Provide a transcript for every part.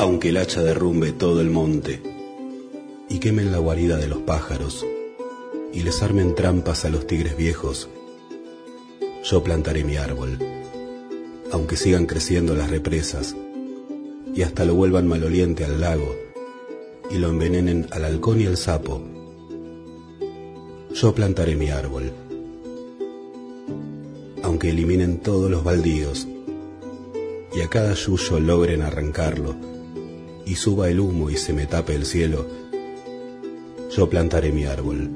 Aunque el hacha derrumbe todo el monte y quemen la guarida de los pájaros y les armen trampas a los tigres viejos, yo plantaré mi árbol, aunque sigan creciendo las represas y hasta lo vuelvan maloliente al lago y lo envenenen al halcón y al sapo, yo plantaré mi árbol, aunque eliminen todos los baldíos y a cada yuyo logren arrancarlo y suba el humo y se me tape el cielo, yo plantaré mi árbol.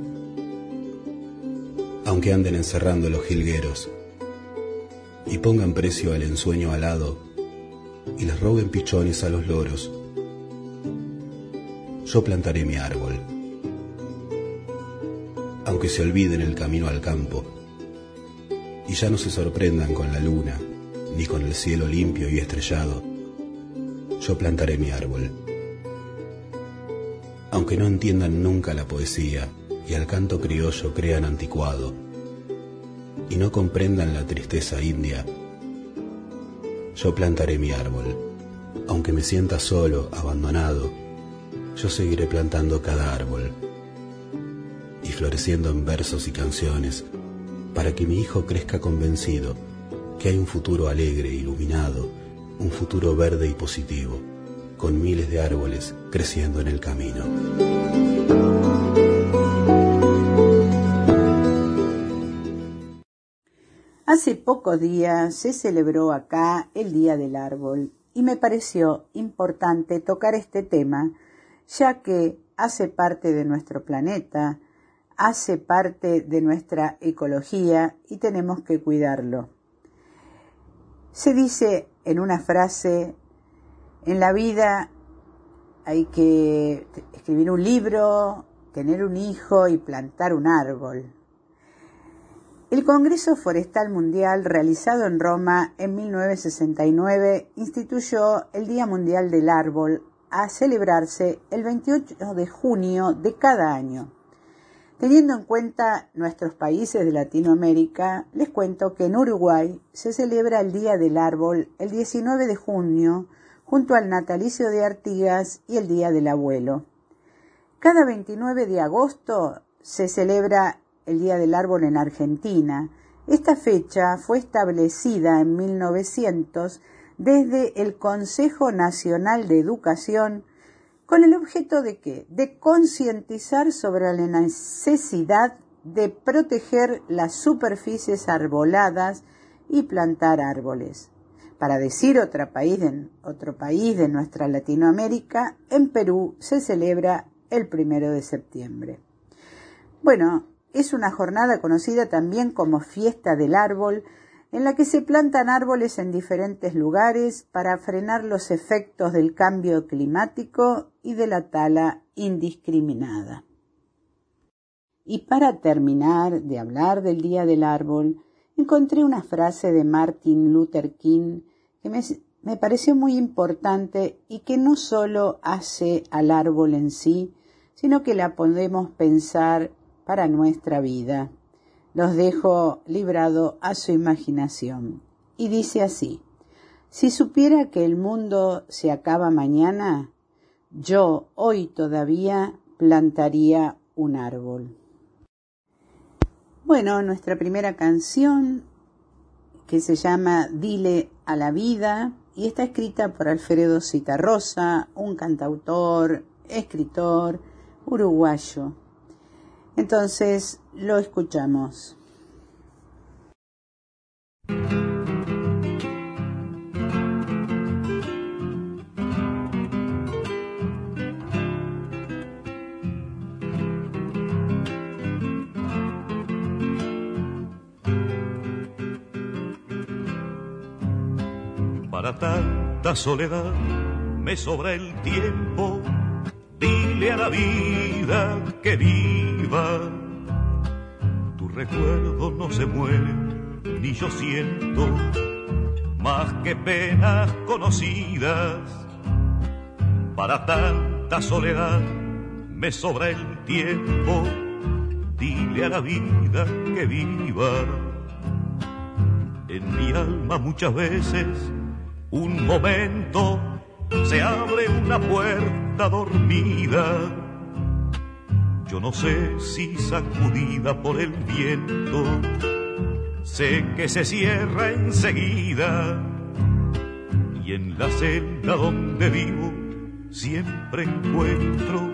Aunque anden encerrando los jilgueros y pongan precio al ensueño alado y les roben pichones a los loros, yo plantaré mi árbol. Aunque se olviden el camino al campo y ya no se sorprendan con la luna ni con el cielo limpio y estrellado, yo plantaré mi árbol. Aunque no entiendan nunca la poesía y al canto criollo crean anticuado, y no comprendan la tristeza india, yo plantaré mi árbol. Aunque me sienta solo, abandonado, yo seguiré plantando cada árbol y floreciendo en versos y canciones para que mi hijo crezca convencido que hay un futuro alegre, iluminado, un futuro verde y positivo, con miles de árboles creciendo en el camino. Hace pocos días se celebró acá el Día del Árbol y me pareció importante tocar este tema ya que hace parte de nuestro planeta, hace parte de nuestra ecología y tenemos que cuidarlo. Se dice en una frase, en la vida hay que escribir un libro, tener un hijo y plantar un árbol. El Congreso Forestal Mundial, realizado en Roma en 1969, instituyó el Día Mundial del Árbol a celebrarse el 28 de junio de cada año. Teniendo en cuenta nuestros países de Latinoamérica, les cuento que en Uruguay se celebra el Día del Árbol el 19 de junio junto al natalicio de Artigas y el Día del Abuelo. Cada 29 de agosto se celebra el Día del Árbol en Argentina. Esta fecha fue establecida en 1900 desde el Consejo Nacional de Educación con el objeto de qué? De concientizar sobre la necesidad de proteger las superficies arboladas y plantar árboles. Para decir otro país, de, otro de nuestra Latinoamérica, en Perú se celebra el primero de septiembre. Bueno, es una jornada conocida también como Fiesta del Árbol, en la que se plantan árboles en diferentes lugares para frenar los efectos del cambio climático y de la tala indiscriminada. Y para terminar de hablar del Día del Árbol, encontré una frase de Martin Luther King que me, pareció muy importante y que no solo hace al árbol en sí, sino que la podemos pensar para nuestra vida los dejo librado a su imaginación. Y dice así, si supiera que el mundo se acaba mañana, yo hoy todavía plantaría un árbol. Bueno, nuestra primera canción, que se llama Dile a la vida, y está escrita por Alfredo Citarrosa, un cantautor, escritor uruguayo. Entonces lo escuchamos. Para tanta soledad me sobra el tiempo Dile a la vida que viva. Tu recuerdo no se muere, ni yo siento más que penas conocidas. Para tanta soledad me sobra el tiempo. Dile a la vida que viva. En mi alma muchas veces un momento se abre una puerta dormida. Yo no sé si sacudida por el viento, sé que se cierra enseguida. Y en la celda donde vivo siempre encuentro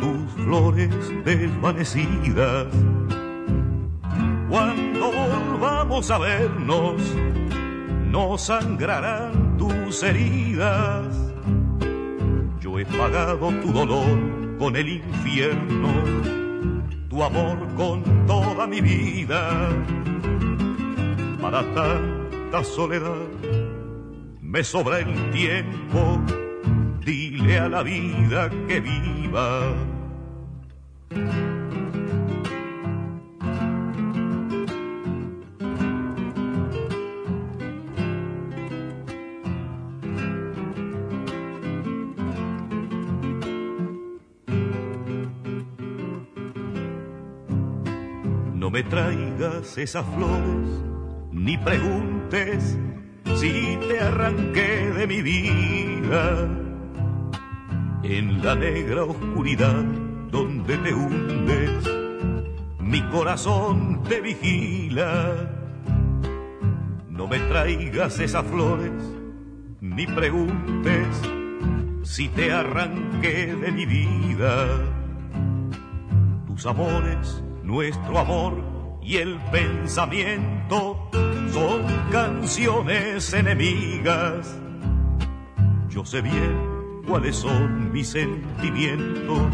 tus flores desvanecidas. Cuando volvamos a vernos, no sangrarán tus heridas. He pagado tu dolor con el infierno, tu amor con toda mi vida. Para tanta soledad me sobra el tiempo, dile a la vida que viva me traigas esas flores, ni preguntes si te arranqué de mi vida. En la negra oscuridad donde te hundes, mi corazón te vigila. No me traigas esas flores, ni preguntes si te arranqué de mi vida. Tus amores nuestro amor y el pensamiento son canciones enemigas. Yo sé bien cuáles son mis sentimientos.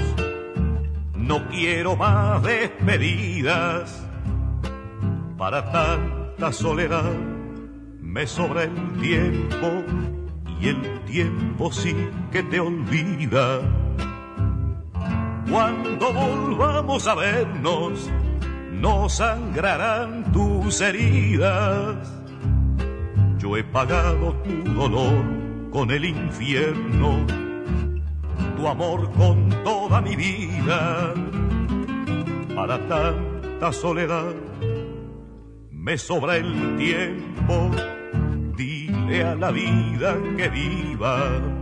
No quiero más despedidas. Para tanta soledad me sobra el tiempo y el tiempo sí que te olvida cuando volvamos a vernos, no sangrarán tus heridas. Yo he pagado tu dolor con el infierno, tu amor con toda mi vida. Para tanta soledad me sobra el tiempo, dile a la vida que viva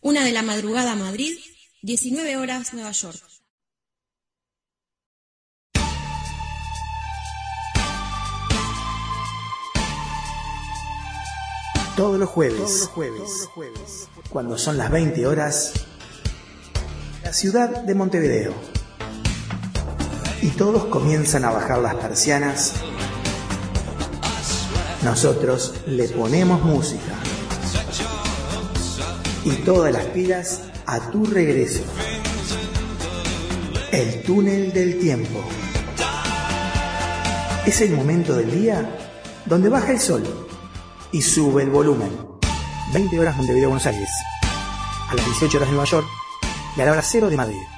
Una de la madrugada, Madrid. 19 horas, Nueva York. Todos los jueves, todos los jueves, jueves, cuando son las 20 horas, la ciudad de Montevideo. Y todos comienzan a bajar las persianas. Nosotros le ponemos música. Y todas las pilas a tu regreso. El túnel del tiempo. Es el momento del día donde baja el sol y sube el volumen. 20 horas Montevideo, Buenos Aires. A las 18 horas de Nueva York y a la hora cero de Madrid.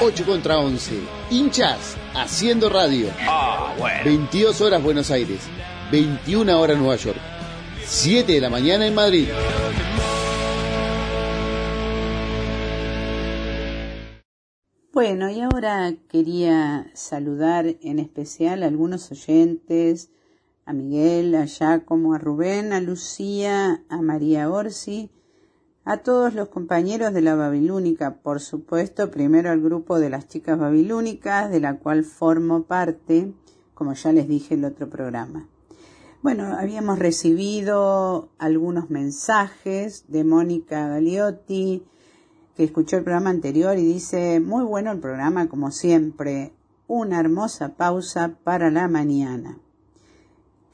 8 contra 11. Hinchas haciendo radio. 22 horas Buenos Aires. 21 horas Nueva York. 7 de la mañana en Madrid. Bueno, y ahora quería saludar en especial a algunos oyentes, a Miguel, a Giacomo, a Rubén, a Lucía, a María Orsi, a todos los compañeros de la Babilónica, por supuesto, primero al grupo de las chicas babilónicas, de la cual formo parte, como ya les dije en el otro programa. Bueno, habíamos recibido algunos mensajes de Mónica Galiotti, que escuchó el programa anterior y dice, muy bueno el programa como siempre, una hermosa pausa para la mañana.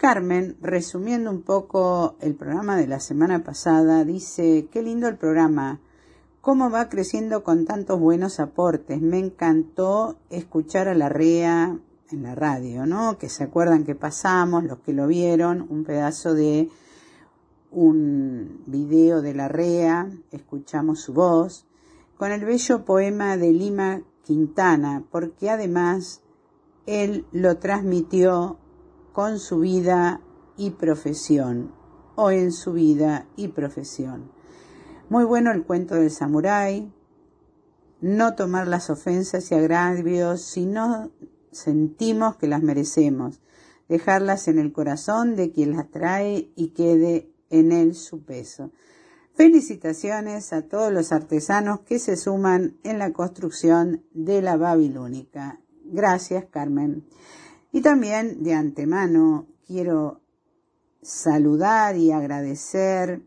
Carmen, resumiendo un poco el programa de la semana pasada, dice, qué lindo el programa, cómo va creciendo con tantos buenos aportes, me encantó escuchar a la REA en la radio, ¿no? Que se acuerdan que pasamos, los que lo vieron, un pedazo de un video de la REA, escuchamos su voz, con el bello poema de Lima Quintana, porque además él lo transmitió con su vida y profesión, o en su vida y profesión. Muy bueno el cuento del samurái, no tomar las ofensas y agravios si no sentimos que las merecemos, dejarlas en el corazón de quien las trae y quede en él su peso. Felicitaciones a todos los artesanos que se suman en la construcción de la Babilónica. Gracias, Carmen. Y también de antemano quiero saludar y agradecer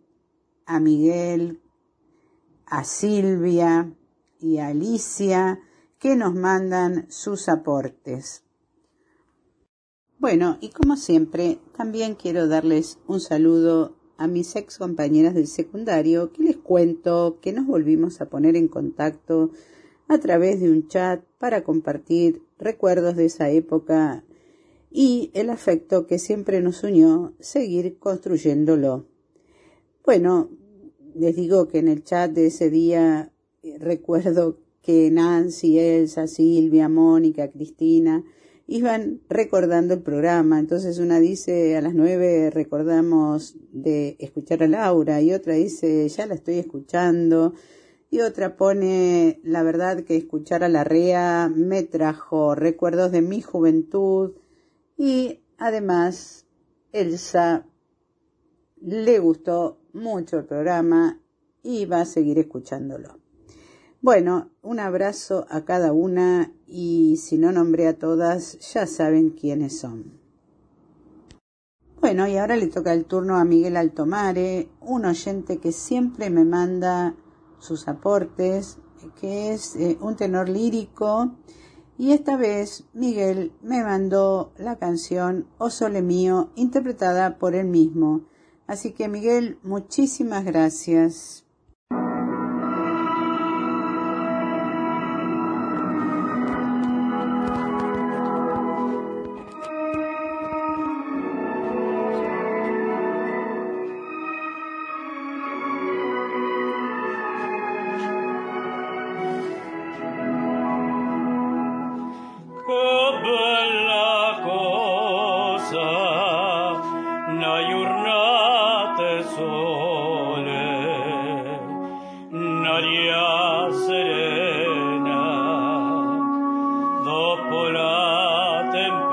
a Miguel, a Silvia y a Alicia que nos mandan sus aportes. Bueno, y como siempre, también quiero darles un saludo a mis ex compañeras del secundario que les cuento que nos volvimos a poner en contacto a través de un chat para compartir recuerdos de esa época y el afecto que siempre nos unió, seguir construyéndolo. Bueno, les digo que en el chat de ese día eh, recuerdo que Nancy, Elsa, Silvia, Mónica, Cristina iban recordando el programa. Entonces una dice a las nueve recordamos de escuchar a Laura y otra dice ya la estoy escuchando y otra pone la verdad que escuchar a la REA me trajo recuerdos de mi juventud y además Elsa le gustó mucho el programa y va a seguir escuchándolo. Bueno, un abrazo a cada una y si no nombré a todas, ya saben quiénes son. Bueno, y ahora le toca el turno a Miguel Altomare, un oyente que siempre me manda sus aportes, que es eh, un tenor lírico. Y esta vez Miguel me mandó la canción O Sole Mío, interpretada por él mismo. Así que Miguel, muchísimas gracias. Y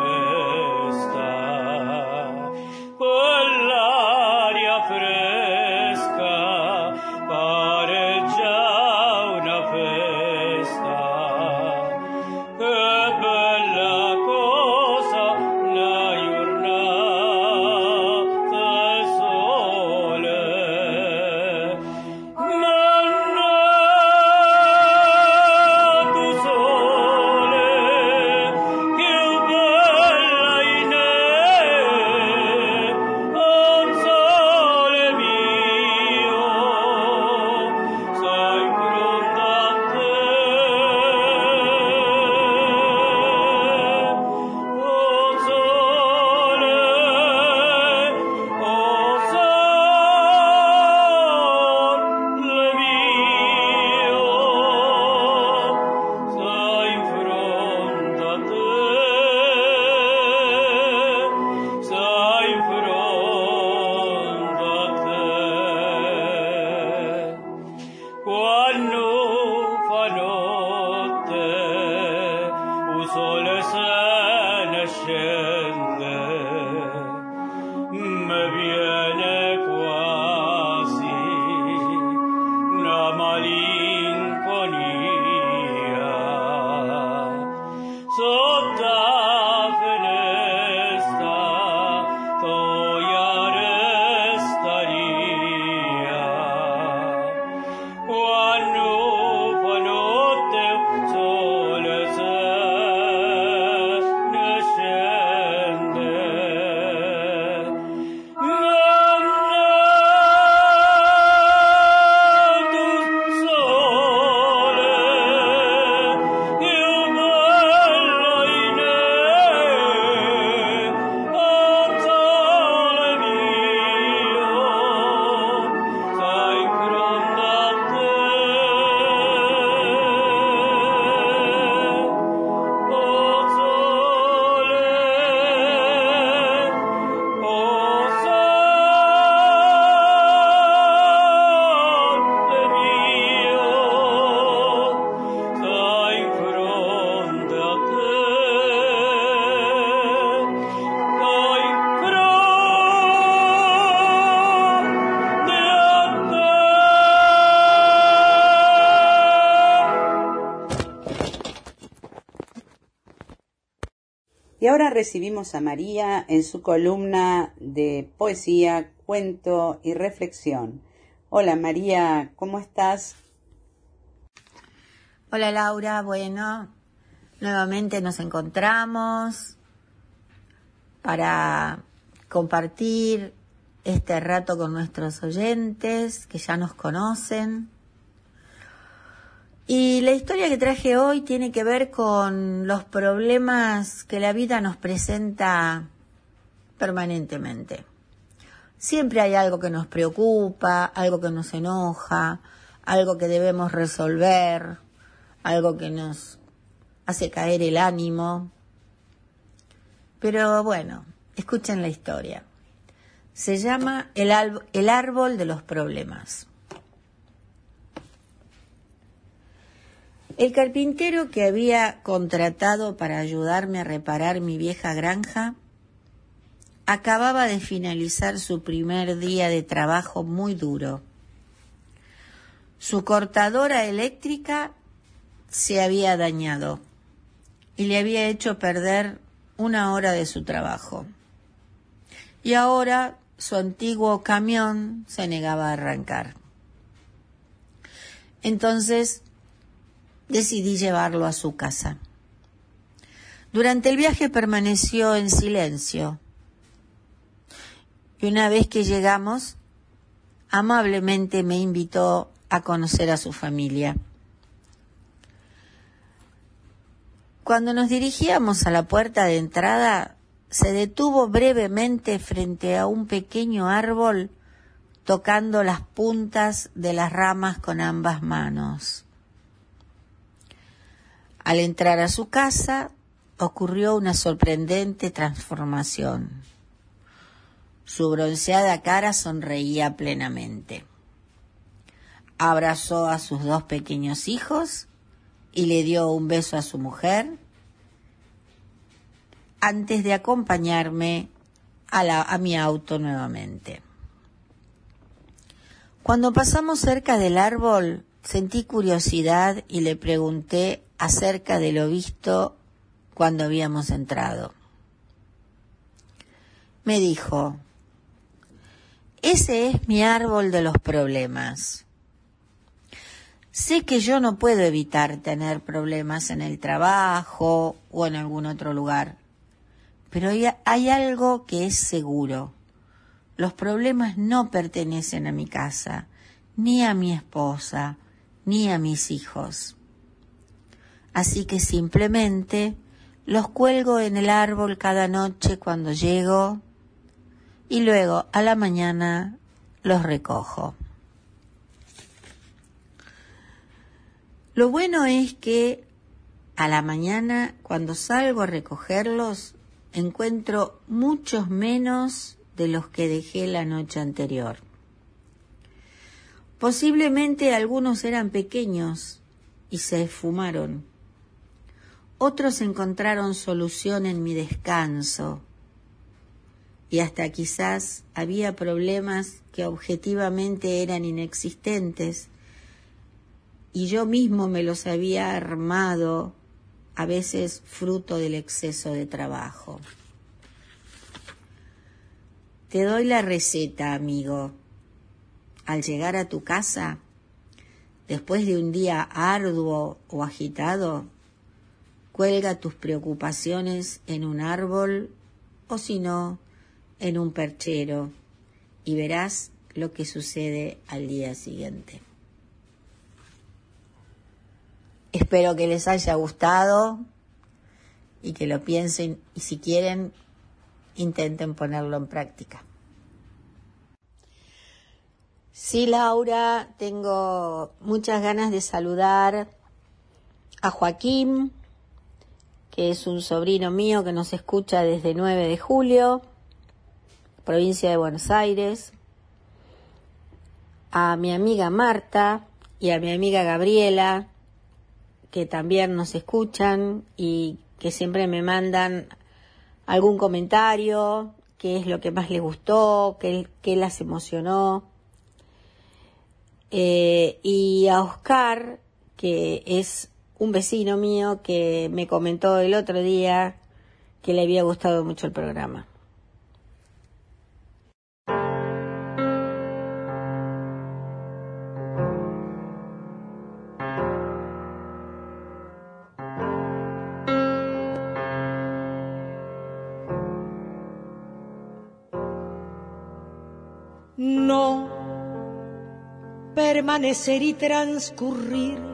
ahora recibimos a María en su columna de poesía, cuento y reflexión. Hola María, ¿cómo estás? Hola Laura, bueno, nuevamente nos encontramos para compartir este rato con nuestros oyentes que ya nos conocen y la historia que traje hoy tiene que ver con los problemas que la vida nos presenta permanentemente. Siempre hay algo que nos preocupa, algo que nos enoja, algo que debemos resolver, algo que nos hace caer el ánimo. Pero bueno, escuchen la historia. Se llama El, el árbol de los problemas. El carpintero que había contratado para ayudarme a reparar mi vieja granja acababa de finalizar su primer día de trabajo muy duro. Su cortadora eléctrica se había dañado y le había hecho perder una hora de su trabajo. y ahora su antiguo camión se negaba a arrancar. Entonces decidí llevarlo a su casa. Durante el viaje permaneció en silencio y una vez que llegamos, amablemente me invitó a conocer a su familia. Cuando nos dirigíamos a la puerta de entrada, se detuvo brevemente frente a un pequeño árbol tocando las puntas de las ramas con ambas manos. Al entrar a su casa ocurrió una sorprendente transformación. Su bronceada cara sonreía plenamente. Abrazó a sus dos pequeños hijos y le dio un beso a su mujer antes de acompañarme a, a mi auto nuevamente. Cuando pasamos cerca del árbol, sentí curiosidad y le pregunté acerca de lo visto cuando habíamos entrado. Me dijo, ese es mi árbol de los problemas. Sé que yo no puedo evitar tener problemas en el trabajo o en algún otro lugar, pero hay, algo que es seguro. Los problemas no pertenecen a mi casa, ni a mi esposa, ni a mis hijos. Así que simplemente los cuelgo en el árbol cada noche cuando llego y luego a la mañana los recojo. Lo bueno es que a la mañana, cuando salgo a recogerlos, encuentro muchos menos de los que dejé la noche anterior. Posiblemente algunos eran pequeños y se esfumaron. Otros encontraron solución en mi descanso y hasta quizás había problemas que objetivamente eran inexistentes y yo mismo me los había armado, a veces fruto del exceso de trabajo. Te doy la receta, amigo. Al llegar a tu casa, después de un día arduo o agitado, cuelga tus preocupaciones en un árbol o si no, en un perchero y verás lo que sucede al día siguiente. Espero que les haya gustado y que lo piensen y si quieren intenten ponerlo en práctica. Sí, Laura, tengo muchas ganas de saludar a Joaquín, que es un sobrino mío que nos escucha desde 9 de julio, provincia de Buenos Aires, a mi amiga Marta y a mi amiga Gabriela, que también nos escuchan y que siempre me mandan algún comentario, qué es lo que más les gustó, qué, las emocionó. Eh, y a Oscar, que es un vecino mío que me comentó el otro día que le había gustado mucho el programa. permanecer y transcurrir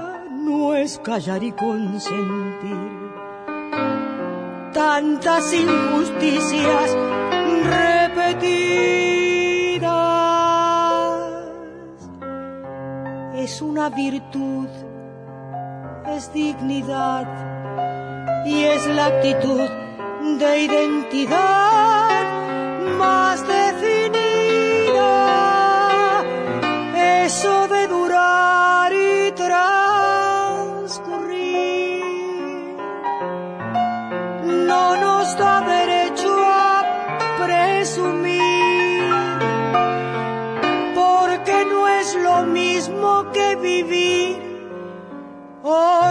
no es callar y consentir tantas injusticias repetidas. Es una virtud, es dignidad y es la actitud de identidad más decir Oh.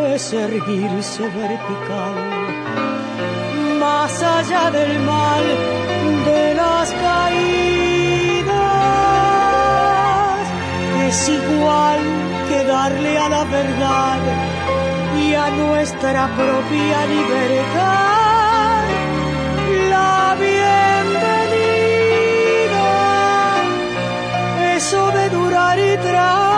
es erguirse vertical, más allá del mal de las caídas. Es igual que darle a la verdad y a nuestra propia libertad la bienvenida. Eso de durar y transcurrir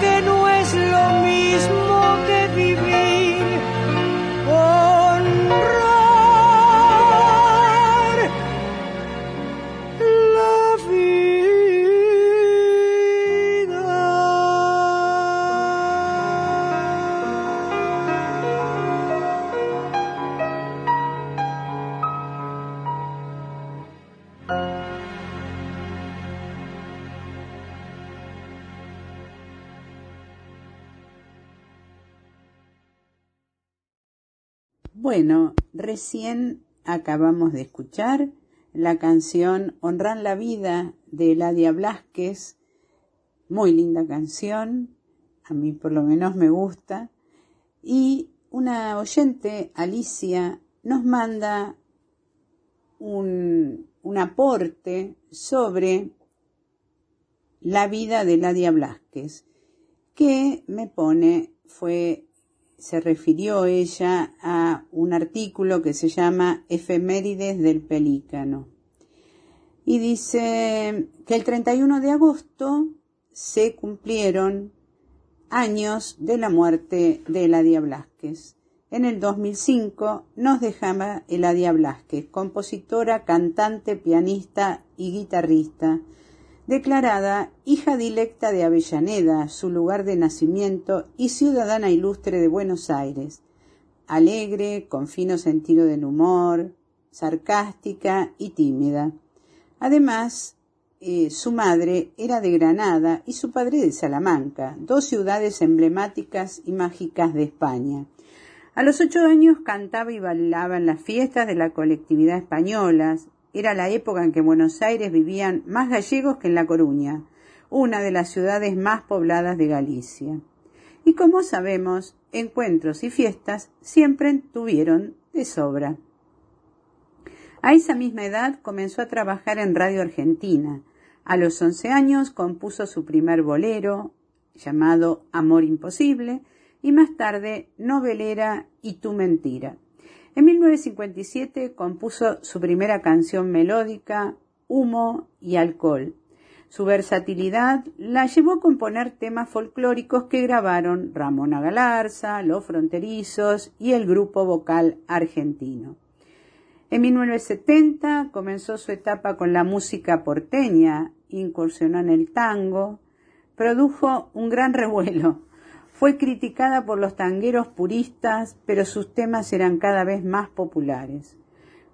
porque no es lo mismo recién acabamos de escuchar la canción Honrar la vida de Eladia Blasquez, muy linda canción, a mí por lo menos me gusta, y una oyente, Alicia, nos manda un, un aporte sobre la vida de Eladia Blasquez, que me pone, fue se refirió ella a un artículo que se llama Efemérides del Pelícano. Y dice que el 31 de agosto se cumplieron años de la muerte de Eladia Blasquez. En el 2005 nos dejaba Eladia Blasquez, compositora, cantante, pianista y guitarrista, declarada hija directa de Avellaneda, su lugar de nacimiento, y ciudadana ilustre de Buenos Aires, alegre, con fino sentido del humor, sarcástica y tímida. Además, eh, su madre era de Granada y su padre de Salamanca, dos ciudades emblemáticas y mágicas de España. A los ocho años cantaba y bailaba en las fiestas de la colectividad española, era la época en que en Buenos Aires vivían más gallegos que en La Coruña, una de las ciudades más pobladas de Galicia. Y como sabemos, encuentros y fiestas siempre tuvieron de sobra. A esa misma edad comenzó a trabajar en Radio Argentina. A los once años compuso su primer bolero, llamado Amor Imposible, y más tarde Novelera y Tu Mentira. En 1957 compuso su primera canción melódica, Humo y Alcohol. Su versatilidad la llevó a componer temas folclóricos que grabaron Ramona Galarza, Los Fronterizos y el grupo vocal argentino. En 1970 comenzó su etapa con la música porteña, incursionó en el tango, produjo un gran revuelo fue criticada por los tangueros puristas, pero sus temas eran cada vez más populares.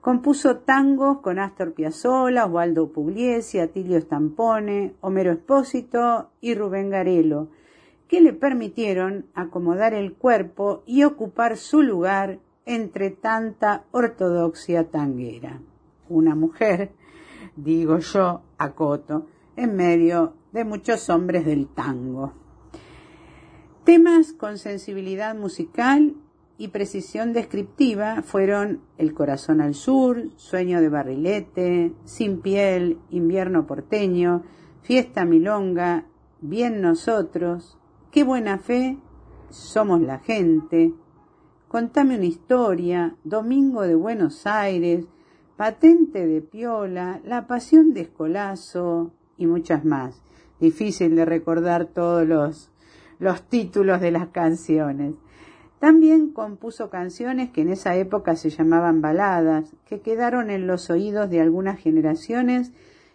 Compuso tangos con Astor Piazzolla, Osvaldo Pugliese, Atilio Stampone, Homero Espósito y Rubén Garelo, que le permitieron acomodar el cuerpo y ocupar su lugar entre tanta ortodoxia tanguera. Una mujer, digo yo, acoto, en medio de muchos hombres del tango. Temas con sensibilidad musical y precisión descriptiva fueron El corazón al sur, Sueño de barrilete, Sin piel, Invierno porteño, Fiesta milonga, Bien nosotros, Qué buena fe, Somos la gente, Contame una historia, Domingo de Buenos Aires, Patente de Piola, La Pasión de Escolazo y muchas más. Difícil de recordar todos los los títulos de las canciones. También compuso canciones que en esa época se llamaban baladas, que quedaron en los oídos de algunas generaciones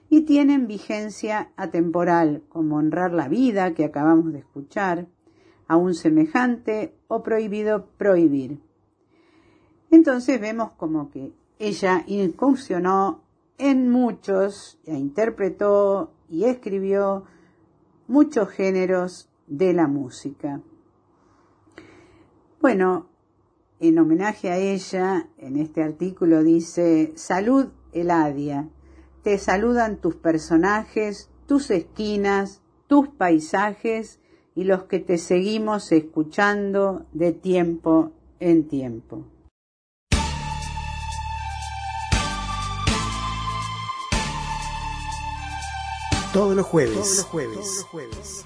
y tienen vigencia atemporal, como Honrar la vida, que acabamos de escuchar, a un semejante o Prohibido prohibir. Entonces vemos como que ella incursionó en muchos, e interpretó y escribió muchos géneros de la música. Bueno, en homenaje a ella, en este artículo dice, Salud Eladia, te saludan tus personajes, tus esquinas, tus paisajes y los que te seguimos escuchando de tiempo en tiempo. Todos los jueves, todos los jueves, todos los jueves,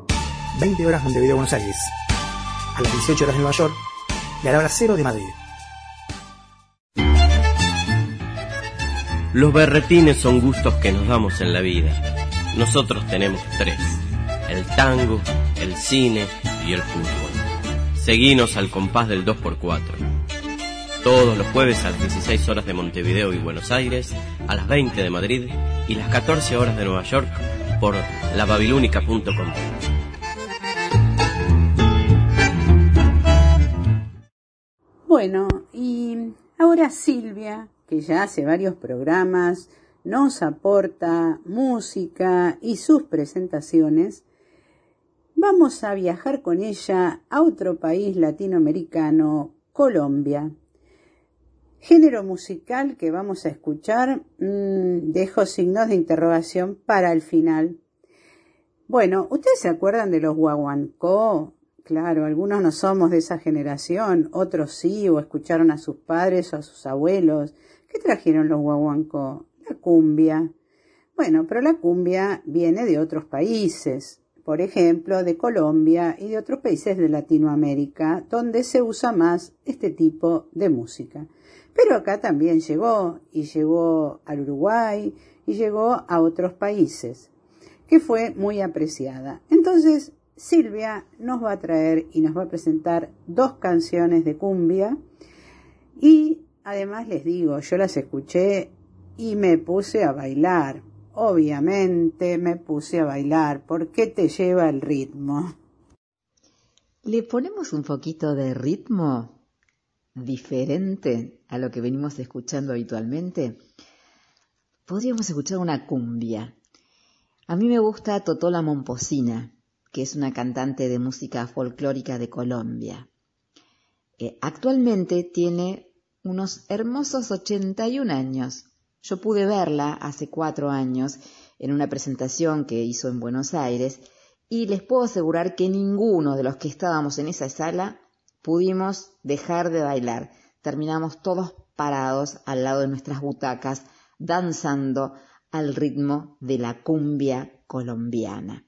20 horas Montevideo, Buenos Aires. A las 18 horas de Nueva York y a la hora cero de Madrid. Los berretines son gustos que nos damos en la vida. Nosotros tenemos tres. El tango, el cine y el fútbol. Seguinos al compás del 2x4. Todos los jueves a las 16 horas de Montevideo y Buenos Aires, a las 20 de Madrid y las 14 horas de Nueva York por lababilúnica.com. Bueno, y ahora Silvia, que ya hace varios programas, nos aporta música y sus presentaciones, vamos a viajar con ella a otro país latinoamericano, Colombia. Género musical que vamos a escuchar, mmm, dejo signos de interrogación para el final. Bueno, ¿ustedes se acuerdan de los guaguancó? Claro, algunos no somos de esa generación, otros sí, o escucharon a sus padres o a sus abuelos. ¿Qué trajeron los guaguancó? La cumbia. Bueno, pero la cumbia viene de otros países, por ejemplo, de Colombia y de otros países de Latinoamérica, donde se usa más este tipo de música. Pero acá también llegó, y llegó al Uruguay, y llegó a otros países, que fue muy apreciada. Entonces, Silvia nos va a traer y nos va a presentar dos canciones de cumbia y además les digo, yo las escuché y me puse a bailar. Obviamente me puse a bailar porque te lleva el ritmo. ¿Le ponemos un poquito de ritmo diferente a lo que venimos escuchando habitualmente? Podríamos escuchar una cumbia. A mí me gusta Totola Momposina que es una cantante de música folclórica de Colombia. Eh, actualmente tiene unos hermosos 81 años. Yo pude verla hace cuatro años en una presentación que hizo en Buenos Aires y les puedo asegurar que ninguno de los que estábamos en esa sala pudimos dejar de bailar. Terminamos todos parados al lado de nuestras butacas, danzando al ritmo de la cumbia colombiana.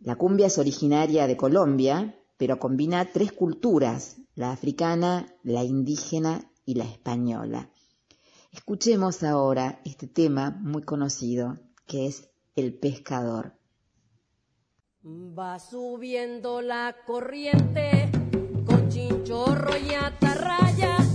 La cumbia es originaria de Colombia, pero combina tres culturas, la africana, la indígena y la española. Escuchemos ahora este tema muy conocido, que es El pescador. Va subiendo la corriente con chinchorro y atarraya.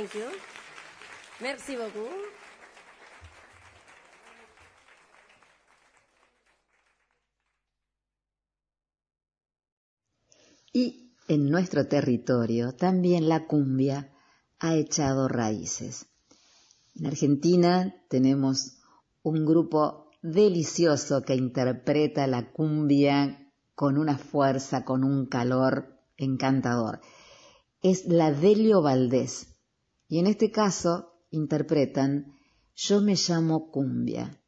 Thank you. Y en nuestro territorio también la cumbia ha echado raíces. En Argentina tenemos un grupo delicioso que interpreta la cumbia con una fuerza, con un calor encantador es la Delio Valdés. Y en este caso interpretan Yo me llamo Cumbia.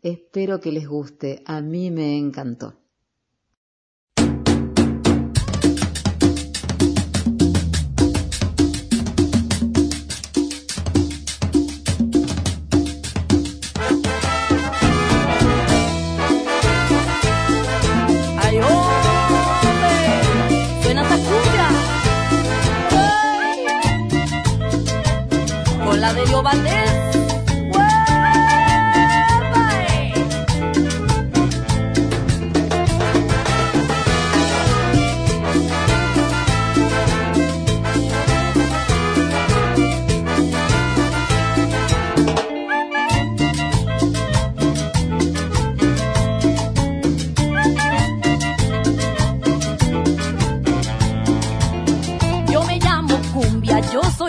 Espero que les guste, a mí me encantó.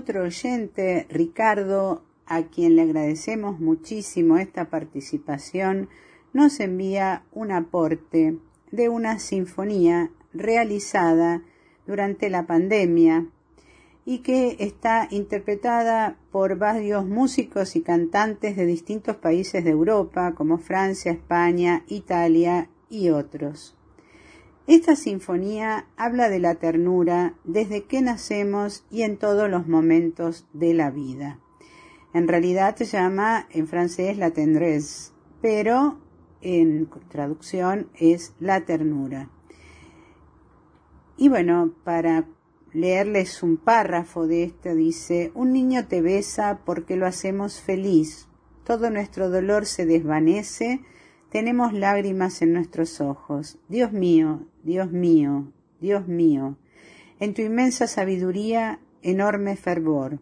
otro oyente, Ricardo, a quien le agradecemos muchísimo esta participación, nos envía un aporte de una sinfonía realizada durante la pandemia y que está interpretada por varios músicos y cantantes de distintos países de Europa como Francia, España, Italia y otros. Esta sinfonía habla de la ternura desde que nacemos y en todos los momentos de la vida. En realidad se llama en francés la tendresse, pero en traducción es la ternura. Y bueno, para leerles un párrafo de esto dice, un niño te besa porque lo hacemos feliz, todo nuestro dolor se desvanece, tenemos lágrimas en nuestros ojos. Dios mío, Dios mío, Dios mío, en tu inmensa sabiduría, enorme fervor.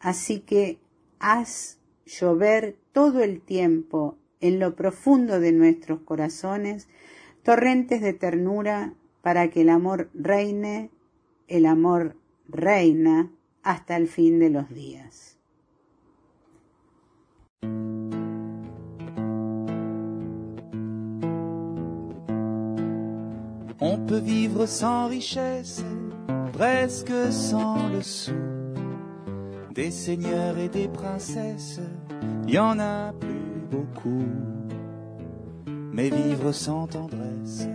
Así que haz llover todo el tiempo en lo profundo de nuestros corazones torrentes de ternura para que el amor reine, el amor reina hasta el fin de los días. On peut vivre sans richesse, presque sans le sou. Des seigneurs et des princesses, y en a plus beaucoup. Mais vivre sans tendresse,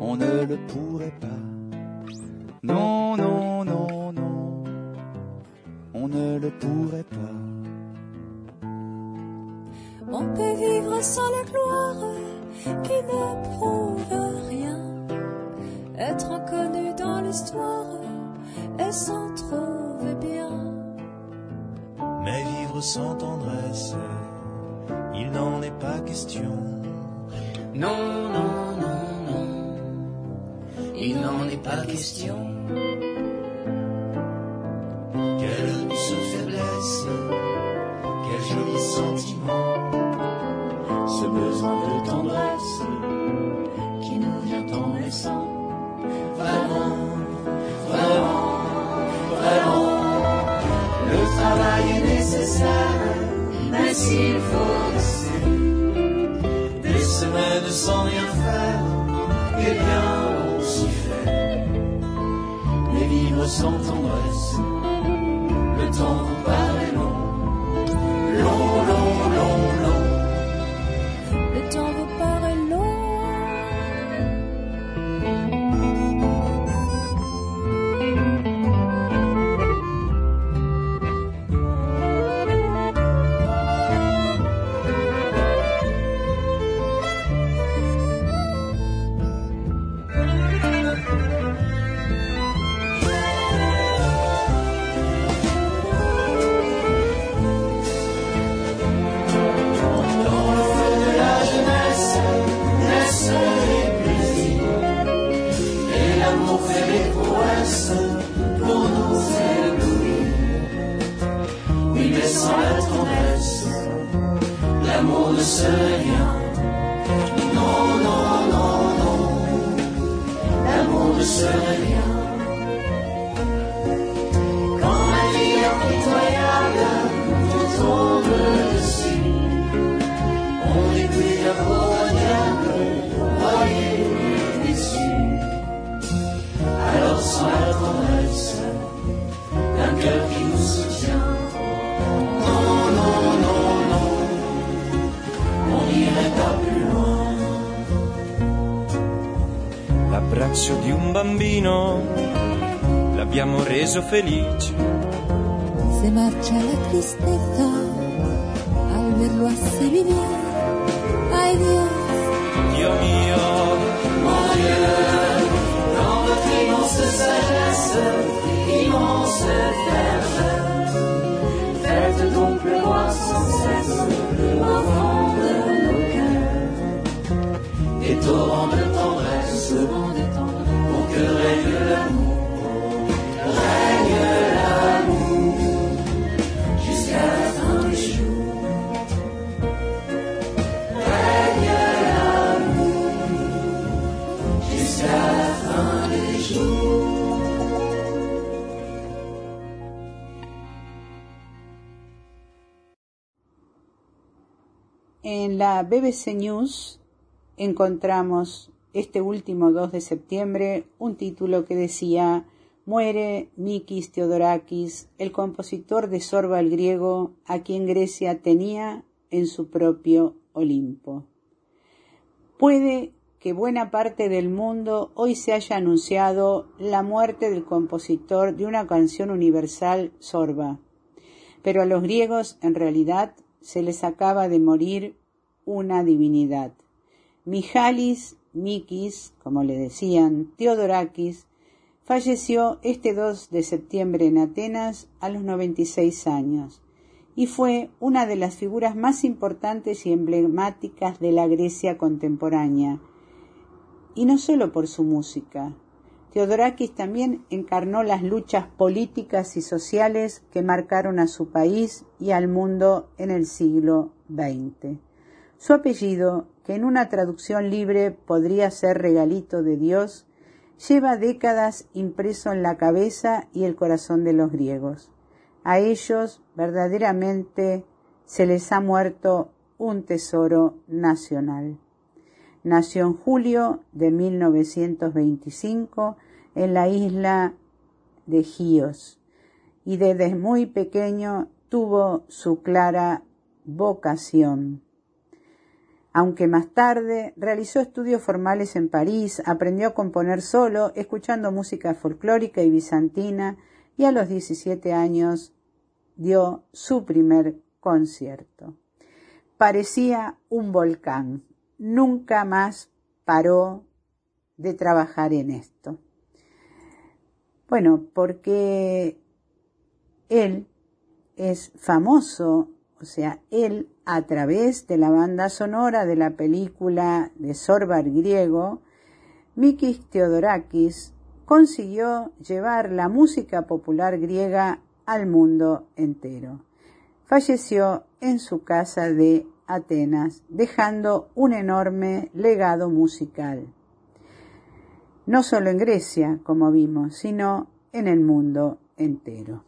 on ne le pourrait pas. Non, non, non, non, on ne le pourrait pas. On peut vivre sans la gloire qui ne prouve rien. Être inconnu dans l'histoire et s'en trouver bien. Mais vivre sans tendresse, il n'en est pas question. Non, non, non, non, il n'en est pas question. Mais s'il faut rester des semaines sans rien faire, eh bien on s'y fait. Mais vivre sans tendresse, le temps paraît long, long, long, long, long. ce lien. Non, non, non, non, l'amour de ce lien. L'abbraccio di un bambino l'abbiamo reso felice. Se marcha la tristeza al verlo así vivir. Ay Dios, Dio mio, Mon Dieu, dans votre immense sagesse, immense ferveur, faites donc pleuvoir sans cesse au fond de nos cœurs des torrents de tendresse En la BBC News encontramos este último 2 de septiembre un título que decía Muere Mikis Theodorakis, el compositor de Sorba el griego, a quien Grecia tenía en su propio Olimpo. Puede que buena parte del mundo hoy se haya anunciado la muerte del compositor de una canción universal Sorba, pero a los griegos en realidad se les acaba de morir una divinidad. Mijalis Mikis, como le decían, Theodorakis, falleció este 2 de septiembre en Atenas a los 96 años y fue una de las figuras más importantes y emblemáticas de la Grecia contemporánea, y no solo por su música. Theodorakis también encarnó las luchas políticas y sociales que marcaron a su país y al mundo en el siglo XX. Su apellido, que en una traducción libre podría ser regalito de Dios, lleva décadas impreso en la cabeza y el corazón de los griegos. A ellos verdaderamente se les ha muerto un tesoro nacional. Nació en julio de 1925 en la isla de Gios y desde muy pequeño tuvo su clara vocación. Aunque más tarde realizó estudios formales en París, aprendió a componer solo, escuchando música folclórica y bizantina, y a los 17 años dio su primer concierto. Parecía un volcán, nunca más paró de trabajar en esto. Bueno, porque él es famoso, o sea, él a través de la banda sonora de la película de Sorbar griego, Mikis Theodorakis consiguió llevar la música popular griega al mundo entero. Falleció en su casa de Atenas, dejando un enorme legado musical. No solo en Grecia, como vimos, sino en el mundo entero.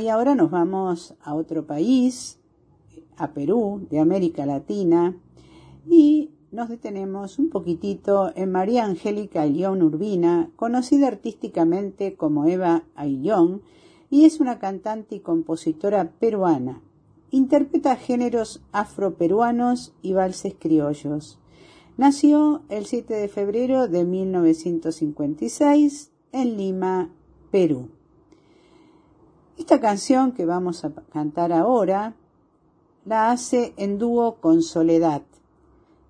Y ahora nos vamos a otro país, a Perú, de América Latina, y nos detenemos un poquitito en María Angélica Ayllón Urbina, conocida artísticamente como Eva Ayllón, y es una cantante y compositora peruana. Interpreta géneros afroperuanos y valses criollos. Nació el 7 de febrero de 1956 en Lima, Perú. Esta canción que vamos a cantar ahora la hace en dúo con Soledad.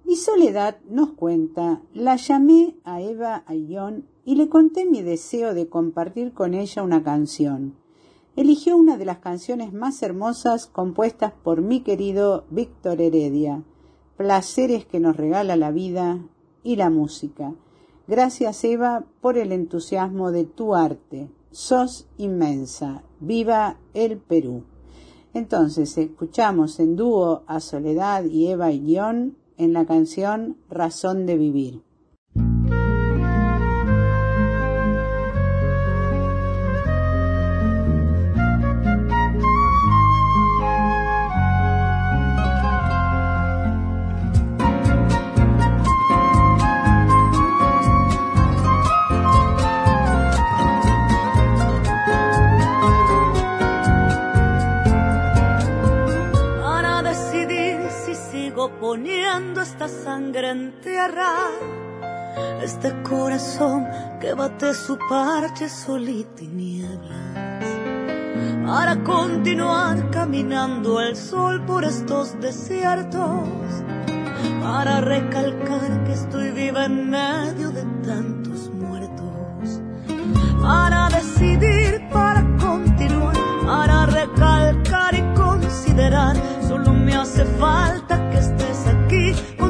Y Soledad nos cuenta, la llamé a Eva Ayón y le conté mi deseo de compartir con ella una canción. Eligió una de las canciones más hermosas compuestas por mi querido Víctor Heredia, Placeres que nos regala la vida y la música. Gracias Eva por el entusiasmo de tu arte. Sos inmensa. Viva el Perú. Entonces escuchamos en dúo a Soledad y Eva y Guión en la canción Razón de Vivir. Poniendo esta sangre en tierra. Este corazón que bate su parche solito y nieblas. Para continuar caminando al sol por estos desiertos. Para recalcar que estoy viva en medio de tantos muertos. Para decidir, para continuar, para recalcar y considerar. Solo me hace falta que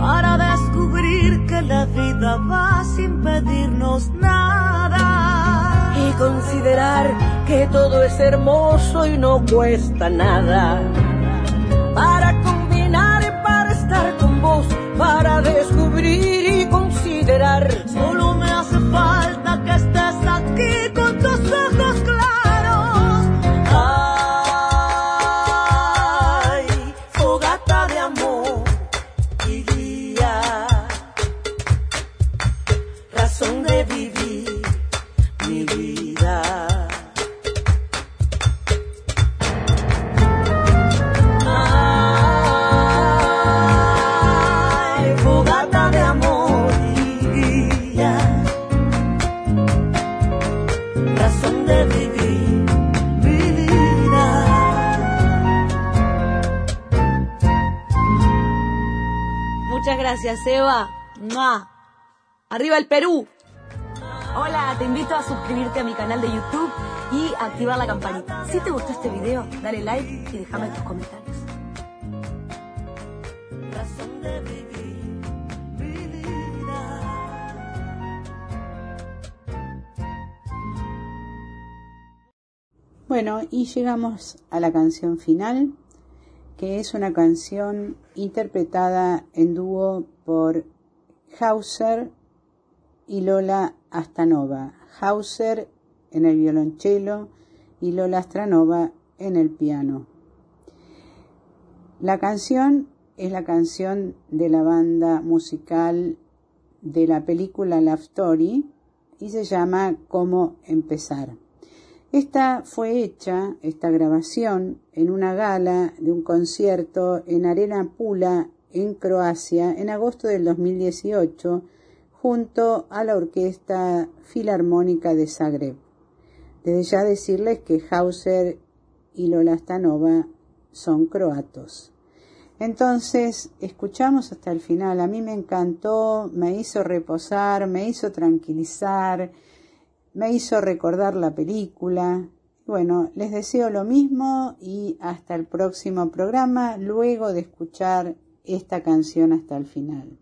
para descubrir que la vida va sin pedirnos nada y considerar que todo es hermoso y no cuesta nada Gracias, Eva. Arriba el Perú. Hola, te invito a suscribirte a mi canal de YouTube y activar la campanita. Si te gustó este video, dale like y déjame tus comentarios. Bueno, y llegamos a la canción final, que es una canción interpretada en dúo por Hauser y Lola Astanova. Hauser en el violonchelo y Lola Astranova en el piano. La canción es la canción de la banda musical de la película Love Story y se llama Cómo empezar. Esta fue hecha, esta grabación, en una gala de un concierto en Arena Pula, en Croacia, en agosto del 2018, junto a la Orquesta Filarmónica de Zagreb. Desde ya decirles que Hauser y Lola Stanova son croatos. Entonces, escuchamos hasta el final. A mí me encantó, me hizo reposar, me hizo tranquilizar, me hizo recordar la película. Bueno, les deseo lo mismo y hasta el próximo programa luego de escuchar esta canción hasta el final.